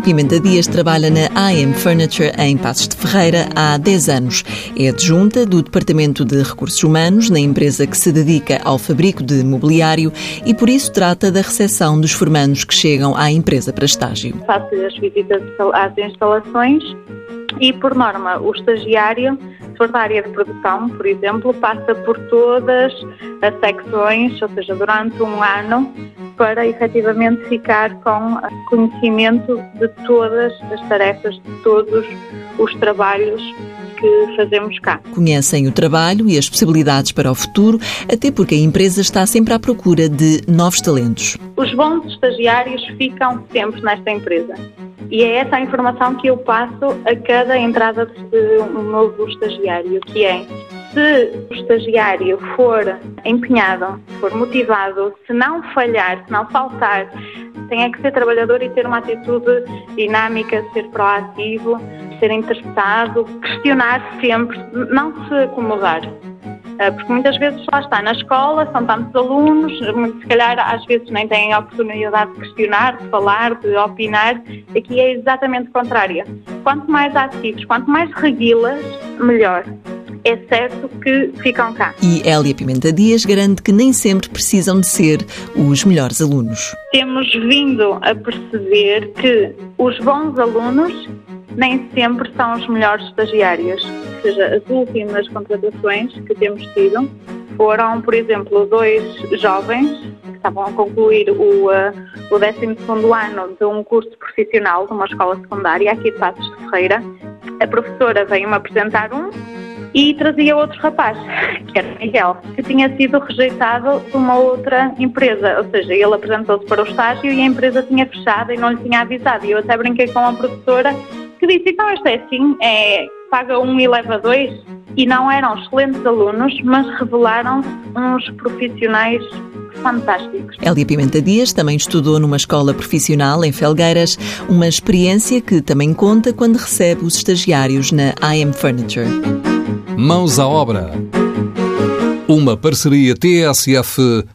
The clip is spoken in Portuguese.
Pimenta Dias trabalha na AM Furniture em Passos de Ferreira há 10 anos. É adjunta do Departamento de Recursos Humanos na empresa que se dedica ao fabrico de mobiliário e por isso trata da recepção dos formandos que chegam à empresa para estágio. Faço as visitas às instalações e, por norma, o estagiário for da área de produção, por exemplo, passa por todas as secções, ou seja, durante um ano, para efetivamente ficar com conhecimento de todas as tarefas, de todos os trabalhos que fazemos cá. Conhecem o trabalho e as possibilidades para o futuro, até porque a empresa está sempre à procura de novos talentos. Os bons estagiários ficam sempre nesta empresa. E é essa a informação que eu passo a cada entrada de um novo estagiário, que é se o estagiário for empenhado, for motivado, se não falhar, se não faltar, tem é que ser trabalhador e ter uma atitude dinâmica, ser proativo, ser interessado, questionar sempre, não se acomodar. Eh, porque muitas vezes lá está na escola, são tantos alunos, se calhar às vezes nem têm a oportunidade de questionar, de falar, de opinar. Aqui é exatamente o contrário. Quanto mais ativos, quanto mais reguilas, melhor é certo que ficam cá. E Hélia Pimenta Dias garante que nem sempre precisam de ser os melhores alunos. Temos vindo a perceber que os bons alunos nem sempre são os melhores estagiários. Ou seja, as últimas contratações que temos tido foram, por exemplo, dois jovens que estavam a concluir o, uh, o 12 ano de um curso profissional de uma escola secundária aqui de Passos de Ferreira. A professora veio-me apresentar um e trazia outro rapaz, que era Miguel, que tinha sido rejeitado de uma outra empresa. Ou seja, ele apresentou-se para o estágio e a empresa tinha fechado e não lhe tinha avisado. E eu até brinquei com a professora que disse, então isto é assim, é, paga um e leva dois. E não eram excelentes alunos, mas revelaram uns profissionais fantásticos. Elia Pimenta Dias também estudou numa escola profissional em Felgueiras, uma experiência que também conta quando recebe os estagiários na IM Furniture. Mãos à obra. Uma parceria TSF-IEFP.